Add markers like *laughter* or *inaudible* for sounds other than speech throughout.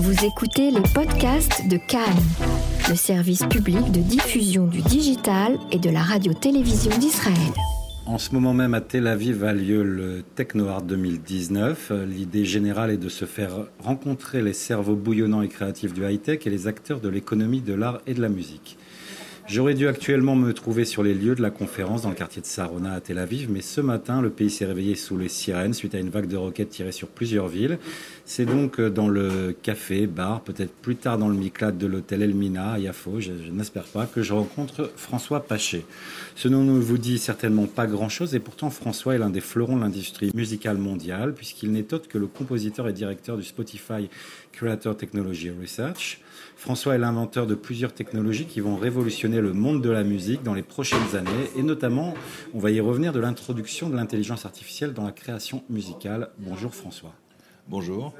Vous écoutez les podcasts de Cannes, le service public de diffusion du digital et de la radio-télévision d'Israël. En ce moment même à Tel Aviv a lieu le Techno Art 2019. L'idée générale est de se faire rencontrer les cerveaux bouillonnants et créatifs du high-tech et les acteurs de l'économie de l'art et de la musique. J'aurais dû actuellement me trouver sur les lieux de la conférence dans le quartier de Sarona à Tel Aviv, mais ce matin, le pays s'est réveillé sous les sirènes suite à une vague de roquettes tirées sur plusieurs villes. C'est donc euh, dans le café, bar, peut-être plus tard dans le Miklat de l'hôtel Elmina à Yafo, je, n'espère pas, que je rencontre François Paché. Ce nom ne vous dit certainement pas grand-chose et pourtant François est l'un des fleurons de l'industrie musicale mondiale puisqu'il n'est autre que le compositeur et directeur du Spotify Creator Technology Research. François est l'inventeur de plusieurs technologies qui vont révolutionner le monde de la musique dans les prochaines années et notamment, on va y revenir, de l'introduction de l'intelligence artificielle dans la création musicale. Bonjour François. Bonjour.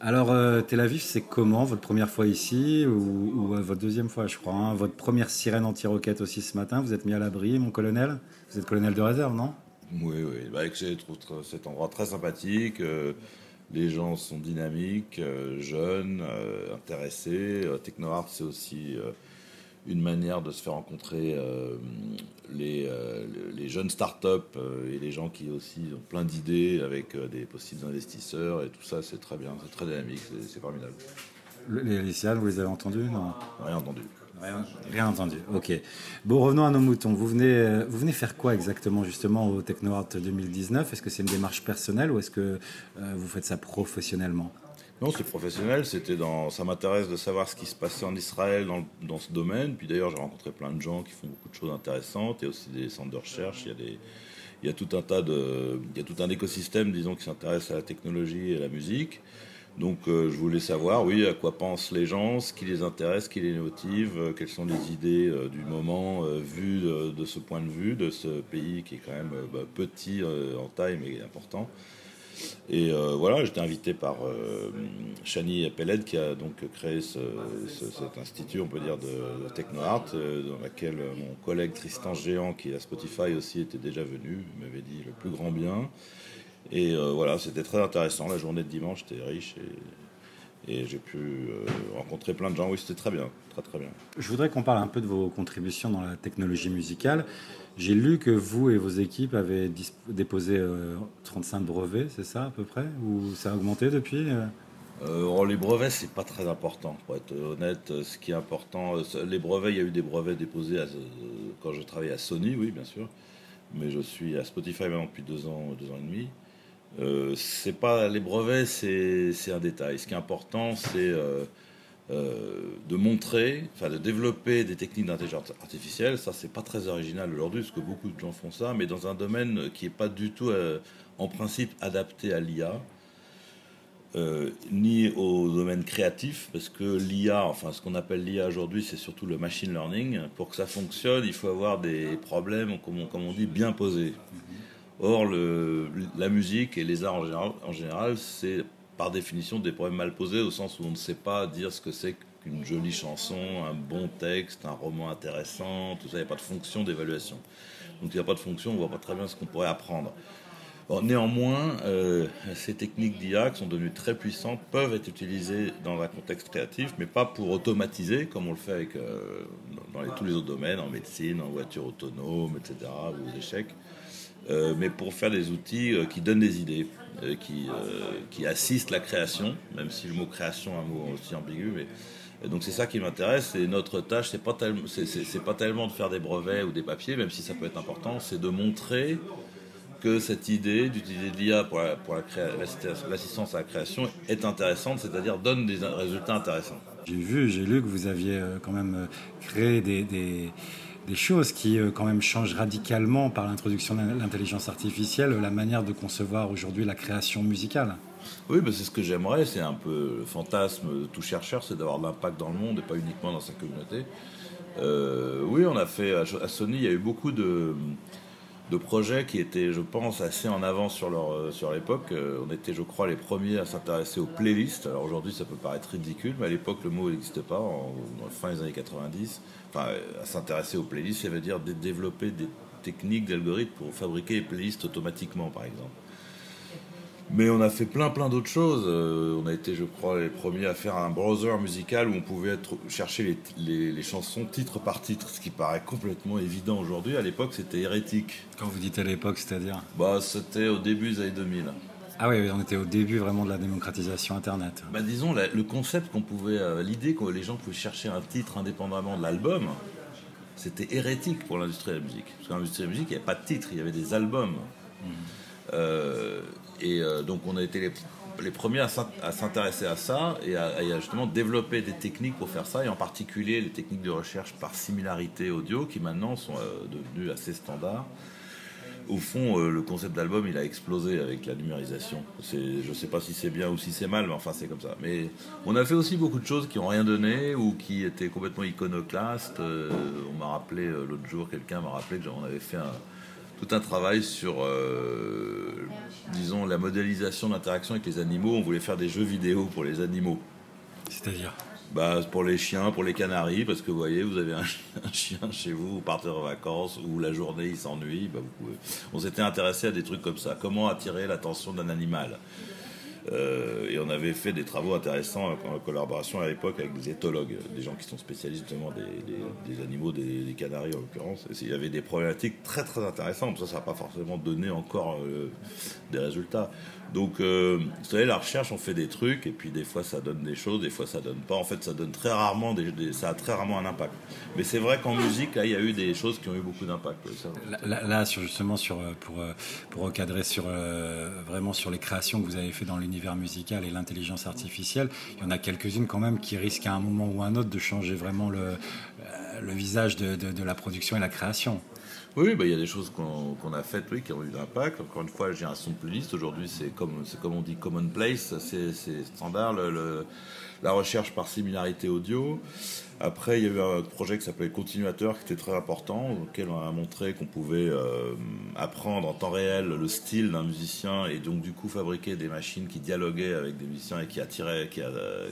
Alors, euh, Tel Aviv, c'est comment votre première fois ici ou, euh, votre deuxième fois, je crois hein? Votre première sirène anti-roquette aussi ce matin. Vous êtes mis à l'abri, mon colonel? Vous êtes colonel de réserve, non? Oui, oui. Bah, trouve cet endroit très sympathique. Euh, les gens sont dynamiques, euh, jeunes, euh, intéressés. Euh, TechnoArt, c'est aussi une manière de se faire rencontrer les, les, jeunes startups et les gens qui aussi ont plein d'idées avec des possibles investisseurs et tout ça, c'est très bien, c'est très dynamique, c'est formidable. Les lycéennes, vous les avez entendus Non, rien entendu. Rien, entendu. Ok. Bon, revenons à nos moutons. Vous venez, euh, vous venez faire quoi exactement justement au TechnoArt 2019 Est-ce que c'est une démarche personnelle ou est-ce que euh, vous faites ça professionnellement? Non, c'est professionnel. C'était dans, ça m'intéresse de savoir ce qui se passait en Israël dans, dans ce domaine. Puis d'ailleurs, j'ai rencontré plein de gens qui font beaucoup de choses intéressantes. A aussi des centres de recherche. Il y a des, il y a tout un tas de, il y a tout un écosystème, disons, qui s'intéresse à la technologie et à la musique. Donc euh, je voulais savoir, oui, à quoi pensent les gens, ce qui les intéresse, ce qui les motive, euh, quelles sont les idées euh, du moment vues de, ce point de vue, de ce pays qui est quand même bah, petit en taille mais important. Et voilà, j'étais invité par Chani Peled qui a donc créé cet institut, on peut dire, de, TechnoArt, dans laquelle mon collègue Tristan Géant, qui est à Spotify aussi, était déjà venu, m'avait dit le plus grand bien. Et euh, voilà, c'était très intéressant. La journée de dimanche était riche et, et j'ai pu euh, rencontrer plein de gens. Oui, c'était très bien, très très bien. Je voudrais qu'on parle un peu de vos contributions dans la technologie musicale. J'ai lu que vous et vos équipes avez déposé 35 euh, brevets, c'est ça à peu près? Ou ça a augmenté depuis les brevets, c'est pas très important, pour être honnête. Ce qui est important, les brevets, il y a eu des brevets déposés quand je travaillais à Sony, oui, bien sûr. Mais je suis à Spotify maintenant depuis deux ans, deux ans et demi. Euh, c'est pas les brevets, c'est un détail. Ce qui est important, c'est euh, euh, de montrer, enfin de développer des techniques d'intelligence artificielle. Ça, c'est pas très original aujourd'hui, parce que beaucoup de gens font ça, mais dans un domaine qui n'est pas du tout, en principe, adapté à l'IA. ni au domaine créatif, parce que l'IA, enfin ce qu'on appelle l'IA aujourd'hui, c'est surtout le machine learning. Pour que ça fonctionne, il faut avoir des problèmes, comme on, comme on dit, bien posés. Or, la musique et les arts en général, c'est par définition des problèmes mal posés, au sens où on ne sait pas dire ce que c'est qu'une jolie chanson, un bon texte, un roman intéressant, tout ça, il n'y a pas de fonction d'évaluation. Donc il n'y a pas de fonction, on ne voit pas très bien ce qu'on pourrait apprendre. néanmoins, euh, ces techniques d'IA qui sont devenues très puissantes peuvent être utilisées dans un contexte créatif, mais pas pour automatiser, comme on le fait avec, euh, dans tous les autres domaines, en médecine, en voiture autonome, etc., ou aux échecs. Euh, mais pour faire des outils euh, qui donnent des idées, euh, qui, qui assistent la création, même si le mot création est un mot aussi ambigu. Donc c'est ça qui m'intéresse. Et notre tâche, c'est pas pas tellement de faire des brevets ou des papiers, même si ça peut être important, c'est de montrer que cette idée d'utiliser l'IA pour, l'assistance à la création est intéressante, c'est-à-dire donne des résultats intéressants. J'ai vu, j'ai lu que vous aviez quand même créé des des choses qui euh, quand même changent radicalement par l'introduction de l'intelligence artificielle la manière de concevoir aujourd'hui la création musicale. Oui, c'est ce que j'aimerais, c'est un peu le fantasme de tout chercheur, c'est d'avoir de l'impact dans le monde et pas uniquement dans sa communauté. Euh, oui, on a fait à Sony, il y a eu beaucoup de, de projets qui étaient, je pense, assez en avance sur, leur, euh, sur l'époque. On était, je crois, les premiers à s'intéresser aux playlists. Alors aujourd'hui, ça peut paraître ridicule, mais à l'époque, le mot n'existait pas, en, fin des années 90 à s'intéresser aux playlists, ça veut dire développer des techniques d'algorithmes pour fabriquer les playlists automatiquement, par exemple. Mais on a fait plein plein d'autres choses. Euh, on a été, je crois, les premiers à faire un browser musical où on pouvait être, chercher les, les, chansons titre par titre, ce qui paraît complètement évident aujourd'hui. À l'époque, c'était hérétique. Quand vous dites à l'époque, c'est-à-dire Bah, c'était au début des années 2000. Ah oui, on était au début vraiment de la démocratisation Internet. Bah, disons, le concept qu'on pouvait, euh, l'idée que les gens pouvaient chercher un titre indépendamment de l'album, c'était hérétique pour l'industrie de la musique. Parce qu'en l'industrie de la musique, il n'y avait pas de titre, il y avait des albums. Mmh. Euh, et euh, donc on a été les, premiers à s'intéresser à ça et à, justement développer des techniques pour faire ça, et en particulier les techniques de recherche par similarité audio qui maintenant sont euh, devenues assez standards. Au fond, le concept d'album, il a explosé avec la numérisation. Je ne sais pas si c'est bien ou si c'est mal, mais enfin c'est comme ça. Mais on a fait aussi beaucoup de choses qui n'ont rien donné ou qui étaient complètement iconoclastes. on m'a rappelé l'autre jour, quelqu'un m'a rappelé que j'en avait fait un, tout un travail sur, euh, disons, la modélisation d'interaction avec les animaux. On voulait faire des jeux vidéo pour les animaux. C'est-à-dire? Bah, Pour les chiens, pour les canaris, parce que vous voyez, vous avez *laughs* un, chien chez vous, vous partez en vacances, ou la journée il s'ennuie. Bah, On s'était intéressé à des trucs comme ça. Comment attirer l'attention d'un animal? Euh, et on avait fait des travaux intéressants en collaboration à l'époque avec des éthologues, des gens qui sont spécialistes justement des, animaux, des, canaris en l'occurrence. Il y avait des problématiques très très intéressantes. Ça, n'a pas forcément donné encore euh, des résultats. Donc, euh, vous savez, la recherche, on fait des trucs, et puis des fois ça donne des choses, des fois ça donne pas. En fait, ça donne très rarement, des, ça a très rarement un impact. Mais c'est vrai qu'en musique, là, il y a eu des choses qui ont eu beaucoup d'impact. Là, justement, pour, pour recadrer sur, vraiment sur les créations que vous avez fait dans l'univers musical et l'intelligence artificielle, il y en a quelques-unes quand même qui risquent à un moment ou à un autre de changer vraiment le, visage de, de la production et la création. Oui, bah, il y a des choses qu'on a faites oui, qui ont eu de l'impact. Encore une fois, j'ai un son playlist. Aujourd'hui, c'est comme, on dit commonplace, c'est standard, la recherche par similarité audio. Après, il y a eu un projet qui s'appelait Continuateur, qui était très important, auquel on a montré qu'on pouvait euh, apprendre en temps réel le style d'un musicien et donc du coup fabriquer des machines qui dialoguaient avec des musiciens et qui attiraient, qui,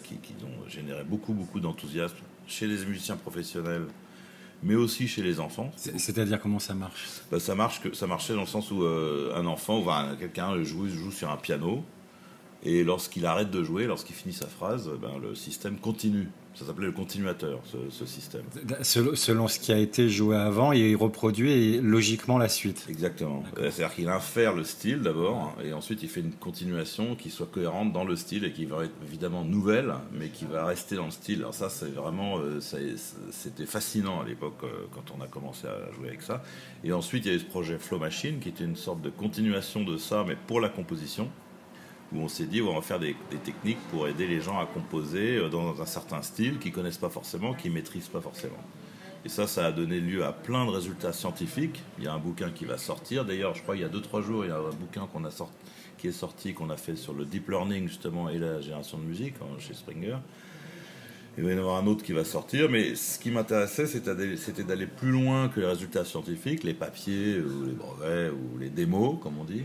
qui, qui ont généré beaucoup, beaucoup d'enthousiasme chez les musiciens professionnels mais aussi chez les enfants. C'est-à-dire comment ça marche? Bah, Ça marche que ça marchait dans le sens où euh, un enfant, enfin, quelqu'un joue, joue sur un piano, et lorsqu'il arrête de jouer, lorsqu'il finit sa phrase, ben, le système continue. Ça s'appelait le continuateur, ce, système. Selon ce qui a été joué avant, il reproduit logiquement la suite. Exactement. C'est-à-dire qu'il infère le style d'abord, et ensuite il fait une continuation qui soit cohérente dans le style et qui va être évidemment nouvelle, mais qui va rester dans le style. Alors ça, c'est vraiment, euh, c'était fascinant à l'époque euh, quand on a commencé à jouer avec ça. Et ensuite, il y a eu ce projet Flow Machine, qui était une sorte de continuation de ça, mais pour la composition où on s'est dit on va faire des, techniques pour aider les gens à composer euh, dans un certain style qu'ils connaissent pas forcément, qu'ils maîtrisent pas forcément. Et ça, ça a donné lieu à plein de résultats scientifiques. Il y a un bouquin qui va sortir. D'ailleurs, je crois il y a 2-3 jours, il y a un bouquin qui est sorti, qu'on a fait sur le deep learning justement et la génération de musique hein, chez Springer. Il va y en avoir un autre qui va sortir, mais ce qui m'intéressait, c'était d'aller plus loin que les résultats scientifiques, les papiers, ou les brevets, ou les démos, comme on dit.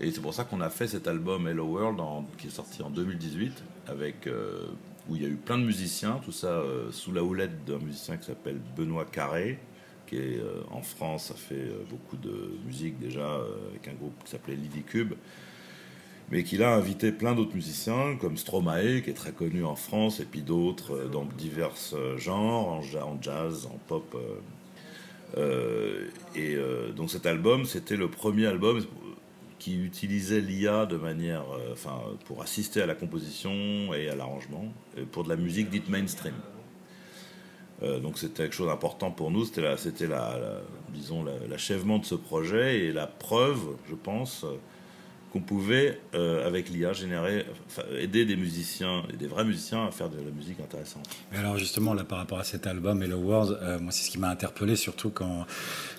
Et c'est pour ça qu'on a fait cet album Hello World qui est sorti en 2018, avec, euh, où il y a eu plein de musiciens, tout ça euh, sous la houlette d'un musicien qui s'appelle Benoît Carré, qui est euh, en France, a fait beaucoup de musique déjà, avec un groupe qui s'appelait Lydie Cube, mais qui a invité plein d'autres musiciens, comme Stromae, qui est très connu en France, et puis d'autres dans divers genres, en, jazz, en pop. et donc cet album, c'était le premier album qui utilisait l'IA de manière, euh, enfin, pour assister à la composition et à l'arrangement, pour de la musique dite mainstream. Euh, donc c'était quelque chose d'important pour nous, c'était la, la, disons l'achèvement de ce projet et la preuve, je pense, qu'on pouvait, euh, avec l'IA, générer, aider des musiciens, des vrais musiciens, à faire de la musique intéressante. Mais alors justement, là, par rapport à cet album Hello World, euh, moi, c'est ce qui m'a interpellé, surtout quand,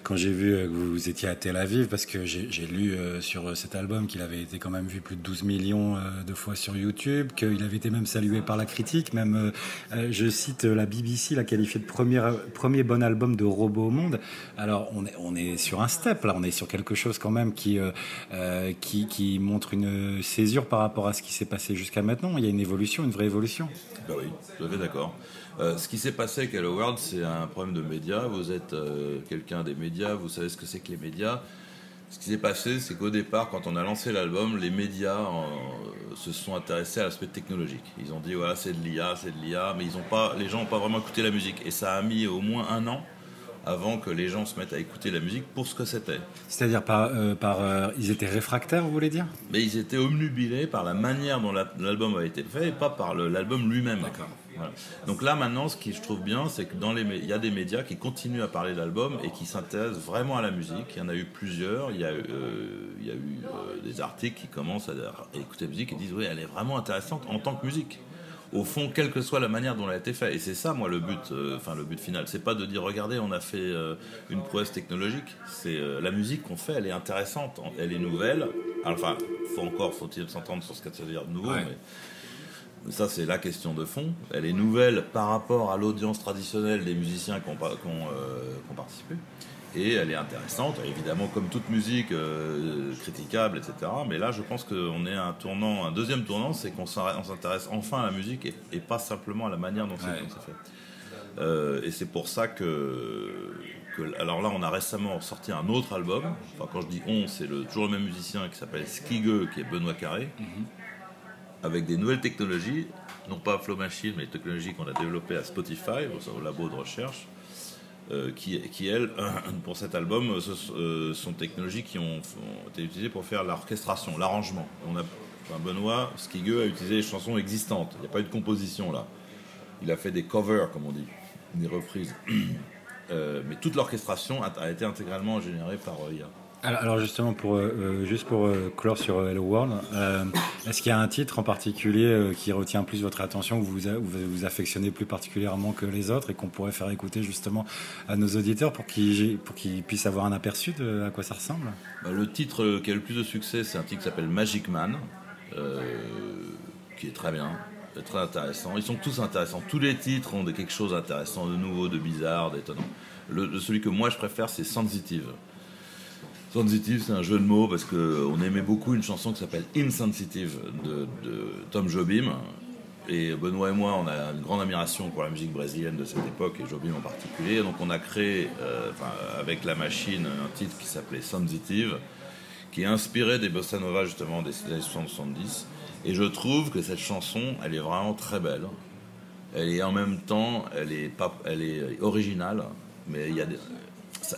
quand j'ai vu euh, que vous étiez à Tel Aviv, parce que j'ai lu sur cet album qu'il avait été quand même vu plus de 12 millions de fois sur YouTube, qu'il avait été même salué par la critique, même, je cite la BBC, l'a qualifié de premier, premier bon album de robot au monde. Alors, on est, on est sur un step, là, on est sur quelque chose quand même qui, qui montre une césure par rapport à ce qui s'est passé jusqu'à maintenant. Il y a une évolution, une vraie évolution. Bah oui, tout à fait d'accord. Euh, ce qui s'est passé avec Hello World, c'est un problème de médias. Vous êtes euh, quelqu'un des médias, vous savez ce que c'est que les médias. Ce qui s'est passé, c'est qu'au départ, quand on a lancé l'album, les médias euh, se sont intéressés à l'aspect technologique. Ils ont dit voilà, c'est de l'IA, c'est de l'IA, mais ils pas, les gens n'ont pas vraiment écouté la musique. Et ça a mis au moins un an avant que les gens se mettent à écouter la musique pour ce que c'était. C'est-à-dire par, euh, par euh, ils étaient réfractaires, vous voulez dire? Mais ils étaient omnubilés par la manière dont l'album a été fait et pas par l'album lui-même. D'accord. Donc là maintenant, ce qui je trouve bien, c'est que dans les, il y a des médias qui continuent à parler de l'album et qui s'intéressent vraiment à la musique. Il y en a eu plusieurs. Il y a, euh, il y a eu des articles qui commencent à, à écouter la musique et disent oui, elle est vraiment intéressante en tant que musique au fond, quelle que soit la manière dont elle a été faite. Et c'est ça, moi, le but, euh, enfin le but final. C'est pas de dire, regardez, on a fait euh, une prouesse technologique. C'est euh, la musique qu'on fait, elle est intéressante, elle est nouvelle. Enfin, faut encore, faut-il s'entendre sur ce qu'elle veut dire de nouveau. Mais ça, c'est la question de fond. Elle est nouvelle par rapport à l'audience traditionnelle des musiciens qui ont, qui ont participé et elle est intéressante, évidemment comme toute musique euh, critiquable, etc. Mais là, je pense qu'on est à un tournant, un deuxième tournant, c'est qu'on s'intéresse enfin à la musique et, pas simplement à la manière dont c'est fait. Euh, et c'est pour ça que, alors là, on a récemment sorti un autre album. Enfin, quand je dis on, c'est le, toujours le même musicien qui s'appelle Skigueux, qui est Benoît Carré, mhm. avec des nouvelles technologies, non pas Flow Machine, mais les technologies qu'on a développées à Spotify, au labo de recherche euh, qui, elles, *clears throat* pour cet album, euh, ce, euh, sont technologies qui ont, été utilisées pour faire l'orchestration, l'arrangement. On a, Benoît Skigueux a utilisé les chansons existantes. Il n'y a pas eu de composition là. Il a fait des covers, comme on dit, des reprises. *clears throat* mais toute l'orchestration a, été intégralement générée par IA. Alors, justement, pour, euh, euh, juste pour euh, clore sur Hello World, est-ce qu'il y a un titre en particulier qui retient plus votre attention, que vous, vous, affectionnez plus particulièrement que les autres et qu'on pourrait faire écouter justement à nos auditeurs pour qu'ils qu'ils puissent avoir un aperçu de à quoi ça ressemble? Bah, Le titre qui a le plus de succès, c'est un titre qui s'appelle Magic Man, qui est très bien, très intéressant. Ils sont tous intéressants. Tous les titres ont quelque chose d'intéressant, de nouveau, de bizarre, d'étonnant. Le, celui que moi je préfère, c'est Sensitive. Sensitive, c'est un jeu de mots parce qu'on aimait beaucoup une chanson qui s'appelle Insensitive de, Tom Jobim. Et Benoît et moi, on a une grande admiration pour la musique brésilienne de cette époque, et Jobim en particulier. Donc on a créé, euh, avec la machine, un titre qui s'appelait Sensitive, qui est inspiré des bossa nova justement des années 70. Et je trouve que cette chanson, elle est vraiment très belle. Elle est en même temps, elle est, pas, elle est originale, mais il y a des,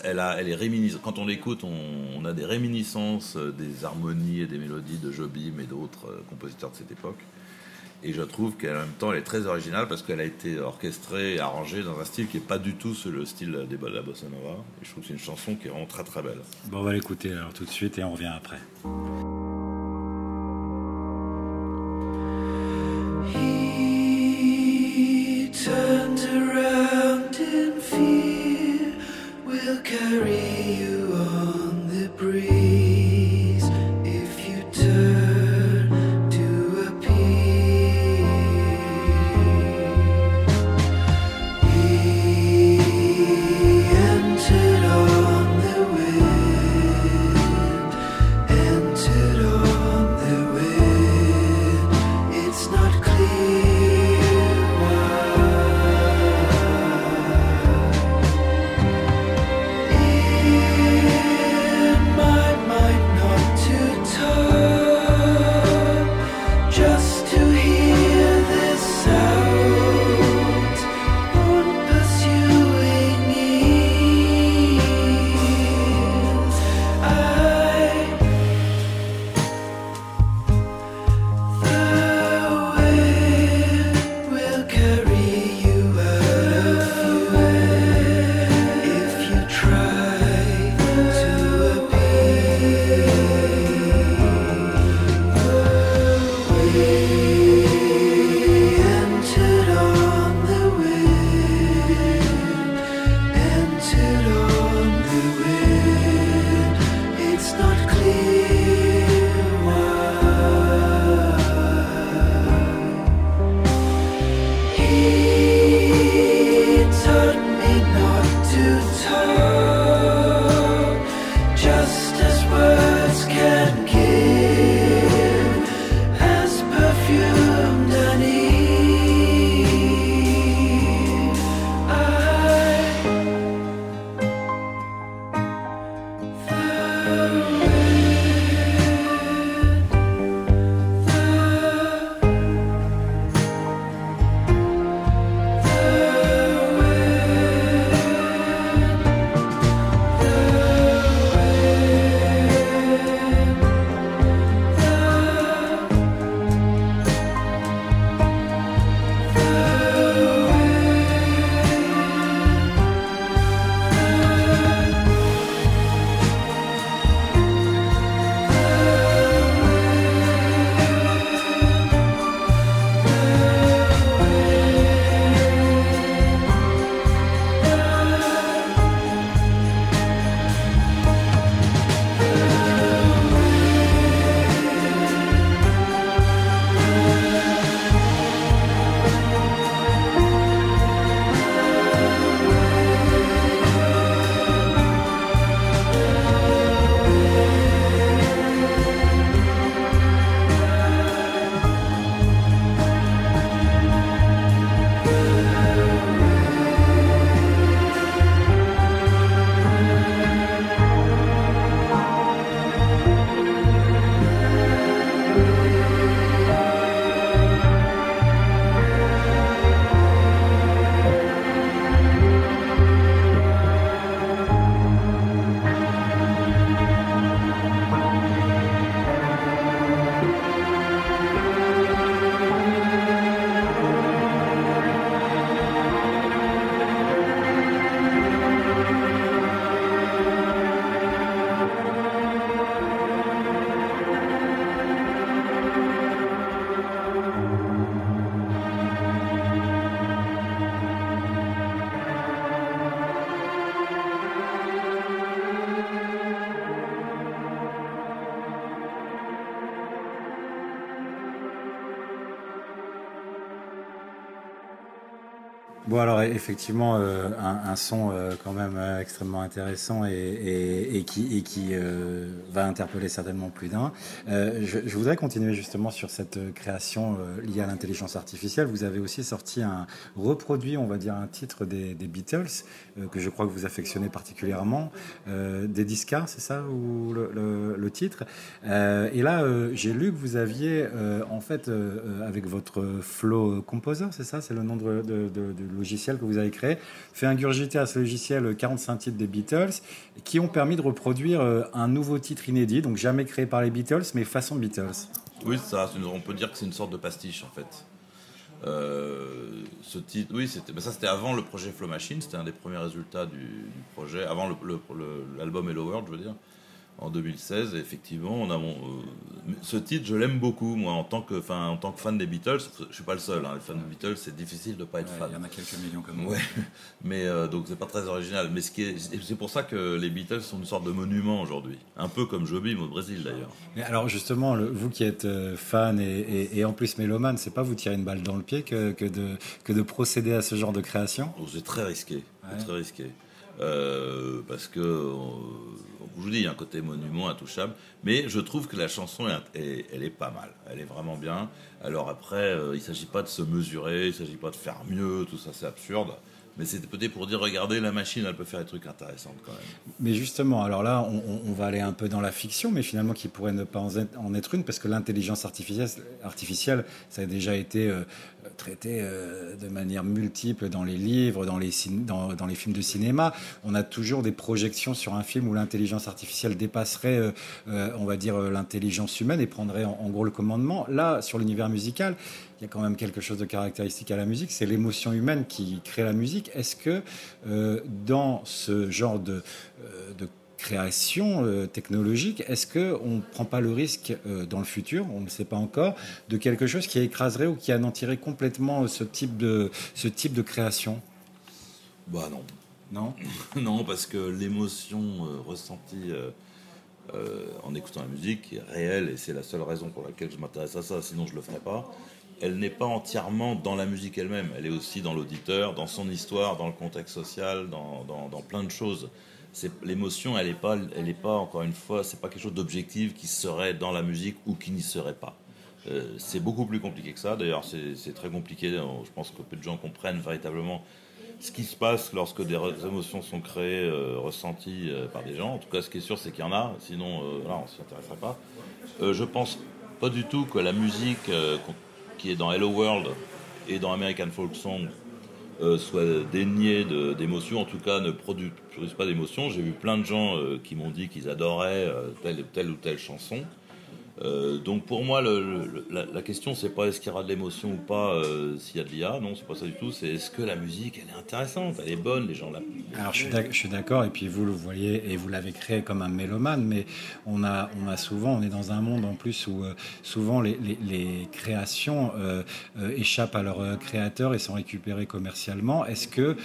elle, a, elle est réminiscente. Quand on l'écoute, on, a des réminiscences euh, des harmonies et des mélodies de Jobim et d'autres euh, compositeurs de cette époque. Et je trouve qu'en même temps, elle est très originale parce qu'elle a été orchestrée et arrangée dans un style qui n'est pas du tout le style des de la bossa nova. Et je trouve que c'est une chanson qui est vraiment très très belle. Bon, on va l'écouter alors tout de suite et on revient après. Effectivement euh, un, son euh, quand même euh, extrêmement intéressant et, qui, et qui va interpeller certainement plus d'un. Je, voudrais continuer justement sur cette création liée à l'intelligence artificielle. Vous avez aussi sorti un reproduit, on va dire un titre des, Beatles que je crois que vous affectionnez particulièrement, des Discards, c'est ça ou le, titre? et là j'ai lu que vous aviez en fait avec votre Flow Composer, c'est ça, c'est le nom de, de logiciel que vous avez créé, fait ingurgiter à ce logiciel 45 titres des Beatles qui ont permis de reproduire euh, un nouveau titre inédit, donc jamais créé par les Beatles, mais façon Beatles. Oui, ça, on peut dire que c'est une sorte de pastiche en fait. Euh, ce titre, oui, ça c'était avant le projet Flow Machine, c'était un des premiers résultats du, projet, avant l'album Hello World, je veux dire en 2016. effectivement, on a mon, euh, ce titre, je l'aime beaucoup, moi, en tant que, enfin, en tant que fan des Beatles. Je suis pas le seul. Hein, les fans des Beatles, c'est difficile de pas être fan. Il y en a quelques millions comme moi. Ouais. *laughs* Mais euh, donc c'est pas très original. Mais ce qui est, c'est pour ça que les Beatles sont une sorte de monument aujourd'hui, un peu comme Jobim au Brésil d'ailleurs. Mais alors justement, vous qui êtes euh, fan et, en plus mélomane, c'est pas vous tirer une balle dans le pied que, que, de, que de procéder à ce genre de création? Oh, C'est très risqué. Très risqué. Euh, parce que, euh, je vous dis, il y a un côté monument intouchable, mais je trouve que la chanson, est, elle est pas mal, elle est vraiment bien. Alors après, euh, il ne s'agit pas de se mesurer, il ne s'agit pas de faire mieux, tout ça c'est absurde. Mais c'était peut-être pour dire, regardez, la machine, elle peut faire des trucs intéressants quand même. Mais justement, alors là, on, va aller un peu dans la fiction, mais finalement qui pourrait ne pas en être une, parce que l'intelligence artificielle, artificielle, ça a déjà été traité euh, de manière multiple dans les livres, dans les, films de cinéma. On a toujours des projections sur un film où l'intelligence artificielle dépasserait, euh, on va dire, l'intelligence humaine et prendrait en gros le commandement. Là, sur l'univers musical, il y a quand même quelque chose de caractéristique à la musique, c'est l'émotion humaine qui crée la musique. Est-ce que euh, dans ce genre de, euh, création euh, technologique, est-ce qu'on ne prend pas le risque dans le futur, on ne sait pas encore, de quelque chose qui écraserait ou qui anéantirait complètement ce type de, ce type de création? Bah non. Non? *laughs* Non, parce que l'émotion ressentie en écoutant la musique est réelle et c'est la seule raison pour laquelle je m'intéresse à ça, sinon je ne le ferais pas elle n'est pas entièrement dans la musique elle-même, elle est aussi dans l'auditeur, dans son histoire, dans le contexte social, dans, dans, plein de choses. L'émotion, elle n'est pas, elle est pas, encore une fois, c'est pas quelque chose d'objectif qui serait dans la musique ou qui n'y serait pas. Euh, c'est beaucoup plus compliqué que ça. D'ailleurs, c'est très compliqué. Je pense que peu de gens comprennent véritablement ce qui se passe lorsque des émotions sont créées, euh, ressenties euh, par des gens. En tout cas, ce qui est sûr, c'est qu'il y en a. Sinon, là, on s'y intéresserait pas. je pense pas du tout que la musique qui est dans Hello World et dans American Folk Song euh, soit dénié d'émotions, en tout cas ne produisent pas d'émotions. J'ai vu plein de gens euh, qui m'ont dit qu'ils adoraient euh, telle ou telle chanson. Euh, donc pour moi, la, question c'est pas est-ce qu'il y aura de l'émotion ou pas euh, s'il y a de l'IA. Non, c'est pas ça du tout. C'est est-ce que la musique elle est intéressante, elle est bonne, les gens la. Alors je suis d'accord. Et puis vous le voyez et vous l'avez créé comme un mélomane, mais on a on a souvent on est dans un monde en plus où euh, souvent les, créations échappent à leurs créateurs et sont récupérées commercialement. Est-ce que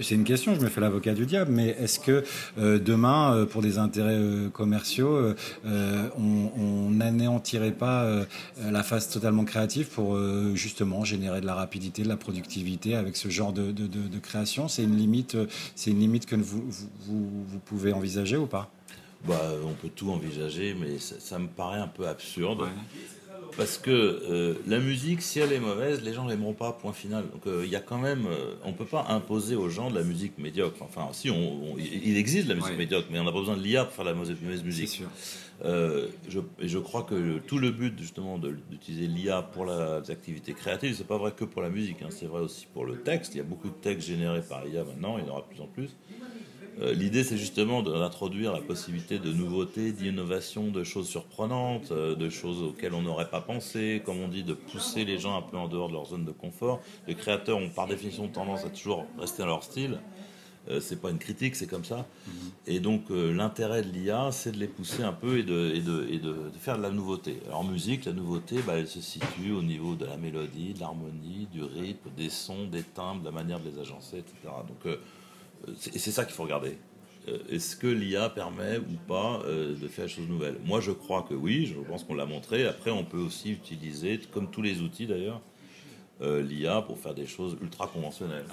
c'est une question, je me fais l'avocat du diable, mais est-ce que demain pour des intérêts commerciaux on n'anéantirait pas euh, la phase totalement créative pour euh, justement générer de la rapidité, de la productivité avec ce genre de, création C'est une limite, euh, c'est une limite que vous, vous, pouvez envisager ou pas? Bah, on peut tout envisager, mais ça, me paraît un peu absurde. Parce que la musique, si elle est mauvaise, les gens l'aimeront pas, point final. Donc il y a quand même, on peut pas imposer aux gens de la musique médiocre. Enfin, si, on, il existe de la musique médiocre, mais on a pas besoin de l'IA pour faire la mauvaise, mauvaise musique. Sûr. Euh, je, crois que tout le but justement d'utiliser l'IA pour les activités créatives, c'est pas vrai que pour la musique, hein, c'est vrai aussi pour le texte. Il y a beaucoup de textes générés par l'IA maintenant, il y en aura de plus en plus. Euh, l'idée, c'est justement d'introduire la possibilité de nouveautés, d'innovation, de choses surprenantes, euh, de choses auxquelles on n'aurait pas pensé, comme on dit, de pousser les gens un peu en dehors de leur zone de confort. Les créateurs ont par définition tendance à toujours rester dans leur style. Euh, c'est pas une critique, c'est comme ça. Mhm. Et donc euh, l'intérêt de l'IA, c'est de les pousser un peu et, de, et, de, et de, faire de la nouveauté. Alors en musique, la nouveauté, bah, elle se situe au niveau de la mélodie, de l'harmonie, du rythme, des sons, des timbres, de la manière de les agencer, etc. Donc euh, c'est ça qu'il faut regarder. Est-ce que l'IA permet ou pas de faire des choses nouvelles? Moi, je crois que oui, je pense qu'on l'a montré. Après, on peut aussi utiliser, comme tous les outils d'ailleurs, l'IA pour faire des choses ultra conventionnelles.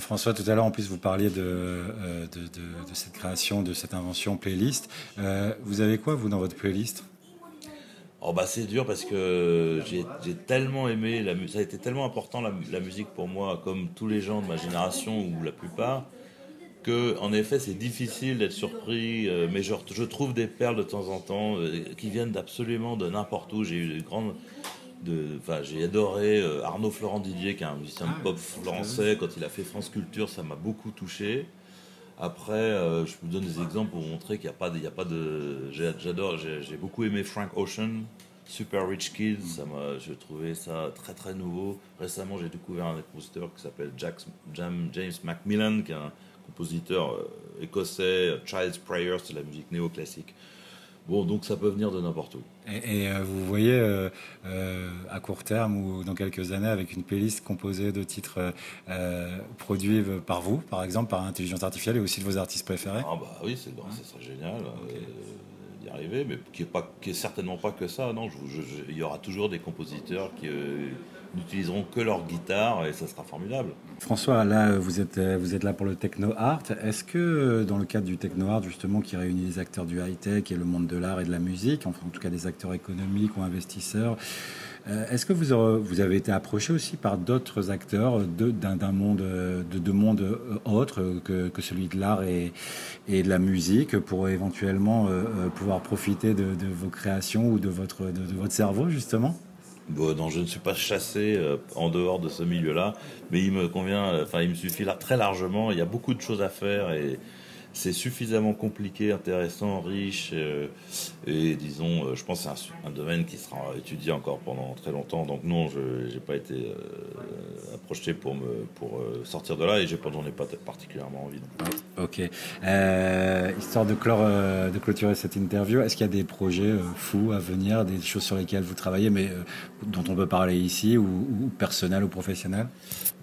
François, tout à l'heure, en plus, vous parliez de, de, cette création, de cette invention playlist. vous avez quoi, vous, dans votre playlist? Oh bah c'est dur parce que j'ai tellement aimé la musique, ça a été tellement important la, musique pour moi, comme tous les gens de ma génération ou la plupart, que en effet c'est difficile d'être surpris. Euh, mais je, je, trouve des perles de temps en temps euh, qui viennent absolument de n'importe où. J'ai eu des grandes, enfin j'ai adoré euh, Arnaud Florent Didier qui est un musicien de ah, pop français quand il a fait France Culture, ça m'a beaucoup touché. Après, euh, je vous donne des exemples pour montrer qu'il n'y a pas de, a pas de. J'adore, j'ai beaucoup aimé Frank Ocean, Super Rich Kids. Ça m'a, j'ai trouvé ça très très nouveau. Récemment, j'ai découvert un compositeur qui s'appelle James Macmillan, qui est un compositeur euh, écossais. Child's Prayer, c'est la musique néoclassique. Bon, donc ça peut venir de n'importe où. Et, euh, vous voyez euh, euh, à court terme ou dans quelques années avec une playlist composée de titres produits par vous, par exemple, par intelligence artificielle et aussi de vos artistes préférés Ah bah oui, c'est, serait génial d'y arriver, mais qui est, pas, qui est certainement pas que ça. Non, il y aura toujours des compositeurs qui n'utiliseront que leur guitare et ça sera formidable. François, là, vous êtes, vous êtes là pour le techno art. Est-ce que dans le cadre du techno art, justement, qui réunit les acteurs du high-tech et le monde de l'art et de la musique, enfin, en tout cas des acteurs économiques ou investisseurs, euh, est-ce que vous, vous avez été approché aussi par d'autres acteurs d'un monde, de deux mondes autres que, que celui de l'art et, et, de la musique pour éventuellement euh, euh, pouvoir profiter de, vos créations ou de votre, de votre cerveau, justement? Non, je ne suis pas chassé euh, en dehors de ce milieu-là, mais il me convient, euh, enfin, il me suffit là très largement. Il y a beaucoup de choses à faire et c'est suffisamment compliqué, intéressant, riche, euh, et disons, euh, je pense que c'est un, domaine qui sera étudié encore pendant très longtemps. Donc non, je n'ai pas été euh, approché pour me pour sortir de là, et j'en ai pas particulièrement envie. Ok. histoire de clore, de clôturer cette interview, est-ce qu'il y a des projets fous à venir, des choses sur lesquelles vous travaillez, mais dont on peut parler ici, ou, ou personnel ou professionnel?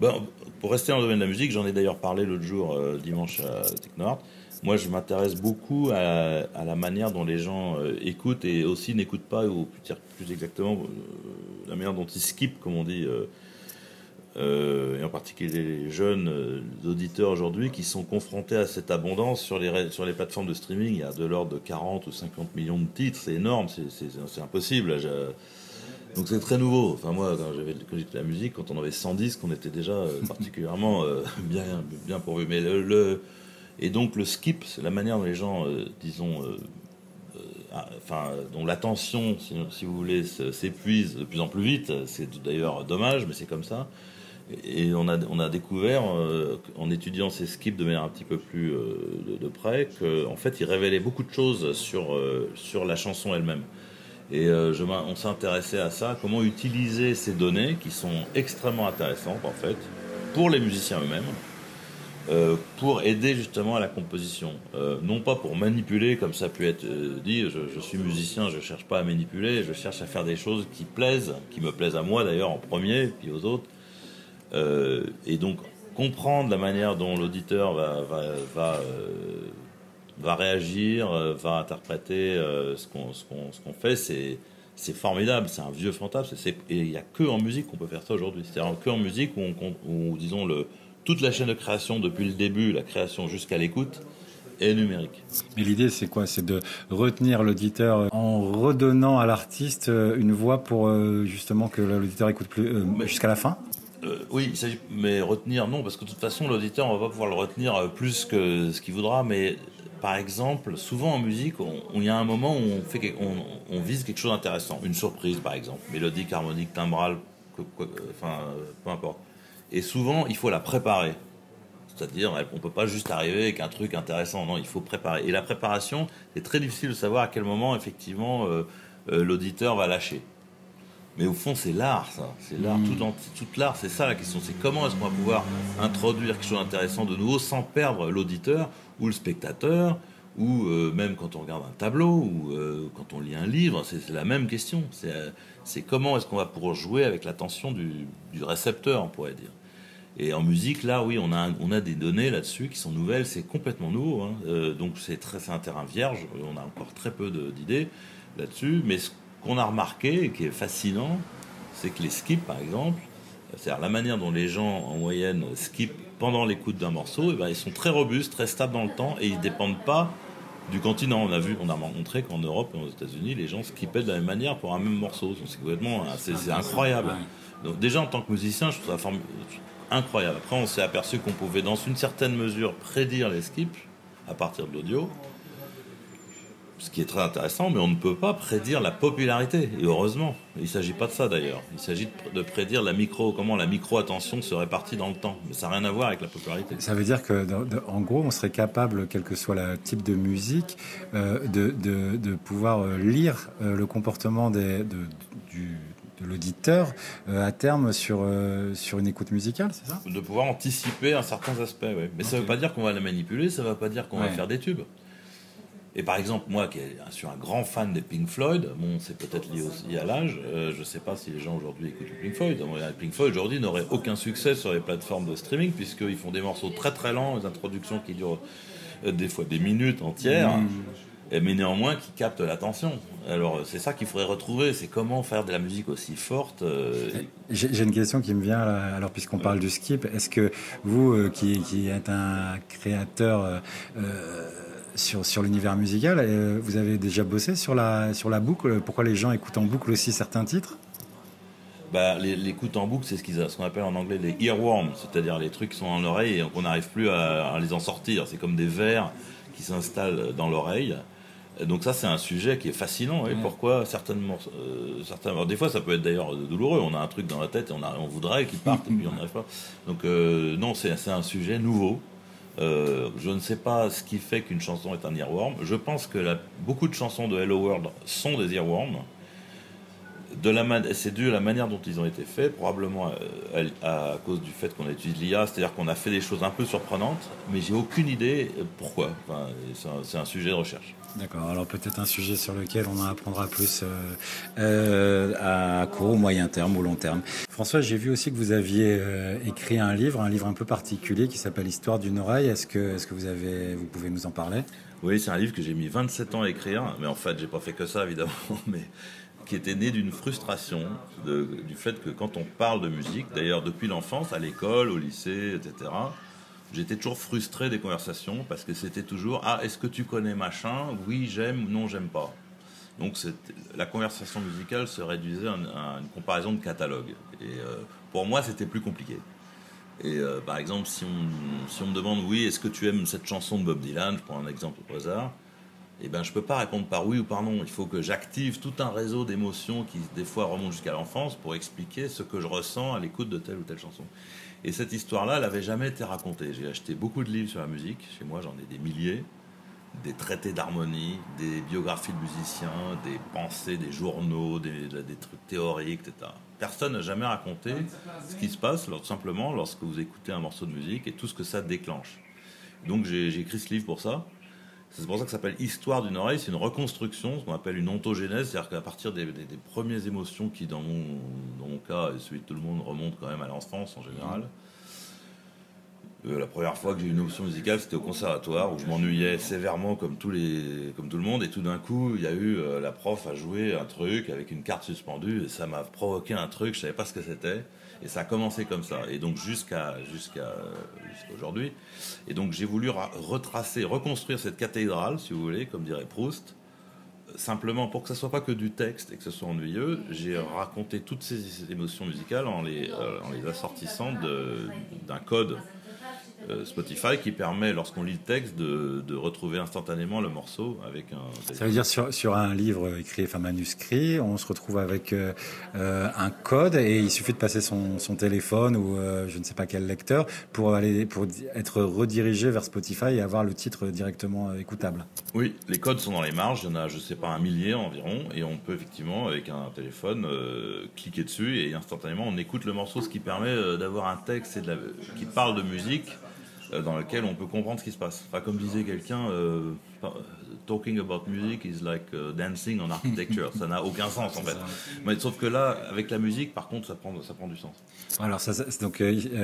Ben, Pour rester dans le domaine de la musique, j'en ai d'ailleurs parlé l'autre jour, dimanche à Technoart. Moi, je m'intéresse beaucoup à, la manière dont les gens euh, écoutent et aussi n'écoutent pas, ou plus, exactement, euh, la manière dont ils skippent, comme on dit, euh, et en particulier les jeunes auditeurs aujourd'hui qui sont confrontés à cette abondance sur les, sur les plateformes de streaming. Il y a de l'ordre de 40 ou 50 millions de titres, c'est énorme, c'est impossible. Donc c'est très nouveau. Enfin moi, quand j'avais la musique, quand on avait 110, qu'on était déjà *laughs* particulièrement *laughs* bien, bien pourvu. Mais le et donc le skip, c'est la manière dont les gens, euh, disons, euh, euh, ah, enfin, dont l'attention, si, vous voulez, s'épuise de plus en plus vite. C'est d'ailleurs dommage, mais c'est comme ça. Et on a, on a découvert, en étudiant ces skips de manière un petit peu plus de, près, qu'en fait, ils révélaient beaucoup de choses sur, sur la chanson elle-même. Et je, on s'est intéressé à ça, comment utiliser ces données qui sont extrêmement intéressantes, en fait, pour les musiciens eux-mêmes euh, pour aider justement à la composition. Euh, non pas pour manipuler, comme ça peut être euh, dit, je, suis musicien, je ne cherche pas à manipuler, je cherche à faire des choses qui plaisent, qui me plaisent à moi d'ailleurs en premier, puis aux autres. et donc comprendre la manière dont l'auditeur va, va, réagir, va interpréter ce qu'on qu'on fait, c'est c'est formidable, c'est un vieux fantasme. Et il n'y a que en musique qu'on peut faire ça aujourd'hui. C'est-à-dire que en musique où, on, où disons, le, toute la chaîne de création depuis le début, la création jusqu'à l'écoute, est numérique. Mais l'idée, c'est quoi? C'est de retenir l'auditeur en redonnant à l'artiste euh, une voix pour euh, justement que l'auditeur écoute plus euh, jusqu'à la fin? Oui, mais retenir, non, parce que de toute façon, l'auditeur, on va pas pouvoir le retenir plus que ce qu'il voudra, mais par exemple, souvent en musique, il y a un moment où on, vise quelque chose d'intéressant, une surprise par exemple, mélodique, harmonique, timbrale, enfin, peu importe. Et souvent, il faut la préparer. C'est-à-dire, on ne peut pas juste arriver avec un truc intéressant. Non, il faut préparer. Et la préparation, c'est très difficile de savoir à quel moment, effectivement, euh, euh, l'auditeur va lâcher. Mais au fond, c'est l'art, ça. C'est l'art. Mmh. Tout, toute l'art, c'est ça la question. C'est comment est-ce qu'on va pouvoir introduire quelque chose d'intéressant de nouveau sans perdre l'auditeur ou le spectateur ou euh, même quand on regarde un tableau ou quand on lit un livre, c'est la même question. C'est comment est-ce qu'on va pouvoir jouer avec l'attention du, du, récepteur, on pourrait dire. Et en musique, là, oui, on a, on a des données là-dessus qui sont nouvelles, c'est complètement nouveau. Hein. Euh, donc c'est un terrain vierge, on a encore très peu d'idées là-dessus. Mais ce qu'on a remarqué et qui est fascinant, c'est que les skips, par exemple, c'est-à-dire la manière dont les gens en moyenne skip pendant l'écoute d'un morceau, et eh ben, ils sont très robustes, très stables dans le temps et ils dépendent pas du continent. On a vu, on a montré qu'en Europe et aux États-Unis, les gens skippaient de la même manière pour un même morceau. C'est complètement, c'est incroyable. Donc déjà en tant que musicien, je trouve ça incroyable. Après, on s'est aperçu qu'on pouvait, dans une certaine mesure, prédire les skips à partir de l'audio ce qui est très intéressant, mais on ne peut pas prédire la popularité. Et heureusement, il ne s'agit pas de ça d'ailleurs. Il s'agit de prédire la micro, comment la micro-attention se répartit dans le temps. Mais ça n'a rien à voir avec la popularité. Ça veut dire que, en gros, on serait capable, quel que soit le type de musique, euh, de, de, pouvoir euh, lire euh, le comportement des, de, du, de l'auditeur à terme sur, sur une écoute musicale, c'est ça? De pouvoir anticiper un certain aspect, oui. Mais ça ne veut pas dire qu'on va la manipuler, ça ne veut pas dire qu'on va faire des tubes. Et par exemple, moi qui suis un grand fan des Pink Floyd, bon, c'est peut-être lié aussi à l'âge, euh, je ne sais pas si les gens aujourd'hui écoutent les Pink Floyd. Les Pink Floyd aujourd'hui n'auraient aucun succès sur les plateformes de streaming puisqu'ils font des morceaux très très lents, des introductions qui durent euh, des fois des minutes entières. Mmh. mais néanmoins qui captent l'attention. Alors c'est ça qu'il faudrait retrouver, c'est comment faire de la musique aussi forte. Euh, j'ai une question qui me vient, alors puisqu'on parle du skip, est-ce que vous, qui, qui, êtes un créateur sur, sur l'univers musical. Euh, vous avez déjà bossé sur la, sur la boucle Pourquoi les gens écoutent en boucle aussi certains titres? Bah, l'écoute en boucle, c'est ce qu'on appelle en anglais les earworms, c'est-à-dire les trucs qui sont dans l'oreille et qu'on n'arrive plus à, les en sortir. C'est comme des vers qui s'installent dans l'oreille. Donc ça, c'est un sujet qui est fascinant. Et pourquoi certainement, euh, certains, des fois, ça peut être d'ailleurs douloureux. On a un truc dans la tête et on, a, on voudrait qu'il parte et puis on *laughs* n'arrive pas. Donc euh, non, c'est un sujet nouveau. Euh, je ne sais pas ce qui fait qu'une chanson est un earworm. Je pense que beaucoup de chansons de Hello World sont des earworms. c'est dû à la manière dont ils ont été faits, probablement euh, à, cause du fait qu'on utilise l'IA, c'est-à-dire qu'on a fait des choses un peu surprenantes, mais j'ai aucune idée pourquoi. c'est un, sujet de recherche. D'accord, alors peut-être un sujet sur lequel on en apprendra plus euh, euh, à court, moyen terme ou long terme. François, j'ai vu aussi que vous aviez euh, écrit un livre, un livre un peu particulier qui s'appelle Histoire d'une oreille. Est-ce que, est-ce que vous, avez, vous pouvez nous en parler? Oui, c'est un livre que j'ai mis 27 ans à écrire, mais en fait, j'ai pas fait que ça évidemment, *laughs* mais qui était né d'une frustration du fait que quand on parle de musique, d'ailleurs depuis l'enfance, à l'école, au lycée, etc., j'étais toujours frustré des conversations parce que c'était toujours Ah, est-ce que tu connais machin? Oui, j'aime, non, j'aime pas. Donc la conversation musicale se réduisait à, une comparaison de catalogue. Et euh, pour moi, c'était plus compliqué. Et euh, par exemple, si on, me demande Oui, est-ce que tu aimes cette chanson de Bob Dylan? Je prends un exemple au hasard. Eh ben, je ne peux pas répondre par oui ou par non. Il faut que j'active tout un réseau d'émotions qui, des fois, remontent jusqu'à l'enfance pour expliquer ce que je ressens à l'écoute de telle ou telle chanson. Et cette histoire-là, elle n'avait jamais été racontée. J'ai acheté beaucoup de livres sur la musique. Chez moi, j'en ai des milliers. Des traités d'harmonie, des biographies de musiciens, des pensées, des journaux, des, trucs théoriques, etc. Personne n'a jamais raconté ce qui se passe tout simplement lorsque vous écoutez un morceau de musique et tout ce que ça déclenche. Donc j'ai écrit ce livre pour ça. C'est pour ça que ça s'appelle Histoire d'une oreille. C'est une reconstruction, ce qu'on appelle une ontogénèse, c'est-à-dire qu'à partir des, premières émotions qui, dans mon, dans mon, cas et celui de tout le monde, remontent quand même à l'enfance en général. Euh, la première fois que j'ai eu une émotion musicale, c'était au conservatoire où je m'ennuyais sévèrement comme, tous les, comme tout le monde. Et tout d'un coup, il y a eu euh, la prof a joué un truc avec une carte suspendue et ça m'a provoqué un truc, je savais pas ce que c'était. Et ça a commencé comme ça. Et donc jusqu'à aujourd'hui. Et donc j'ai voulu retracer, reconstruire cette cathédrale, si vous voulez, comme dirait Proust. Simplement pour que ça soit pas que du texte et que ce soit ennuyeux, j'ai raconté toutes ces émotions musicales en les, euh, en les assortissant d'un code Spotify qui permet, lorsqu'on lit le texte, de, de, retrouver instantanément le morceau avec un. Ça veut dire sur, sur un livre écrit, enfin manuscrit, on se retrouve avec euh, euh, un code et il suffit de passer son, son téléphone ou je ne sais pas quel lecteur pour aller pour être redirigé vers Spotify et avoir le titre directement écoutable. Oui, les codes sont dans les marges. Il y en a, je sais pas, un millier environ, et on peut effectivement avec un téléphone cliquer dessus et instantanément on écoute le morceau, ce qui permet d'avoir un texte et de la, qui parle de musique euh, dans lequel on peut comprendre ce qui se passe. Enfin, comme disait quelqu'un, euh, talking about music is like euh, dancing on architecture. ça n'a aucun sens en fait. Mais sauf que là, avec la musique, par contre, ça prend, ça prend du sens. Alors, ça, donc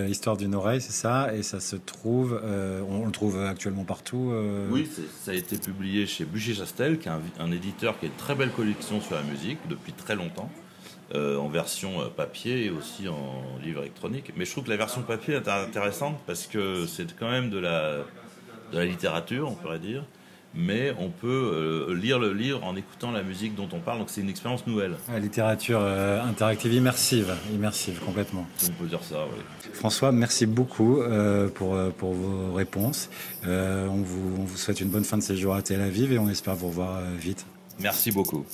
histoire d'une oreille, c'est ça, et ça se trouve, on, le trouve actuellement partout. Oui, ça a été publié chez Bûcher Chastel, qui est un, un, éditeur qui a une très belle collection sur la musique depuis très longtemps. En version papier et aussi en livre électronique. Mais je trouve que la version papier est intéressante parce que c'est quand même de la, de la littérature, on pourrait dire mais on peut euh, lire le livre en écoutant la musique dont on parle, donc c'est une expérience nouvelle. La littérature euh, interactive, immersive, immersive complètement. On peut dire ça, oui. François, merci beaucoup euh, pour, pour vos réponses. On vous, on, vous, souhaite une bonne fin de séjour à Tel Aviv et on espère vous revoir vite. Merci beaucoup.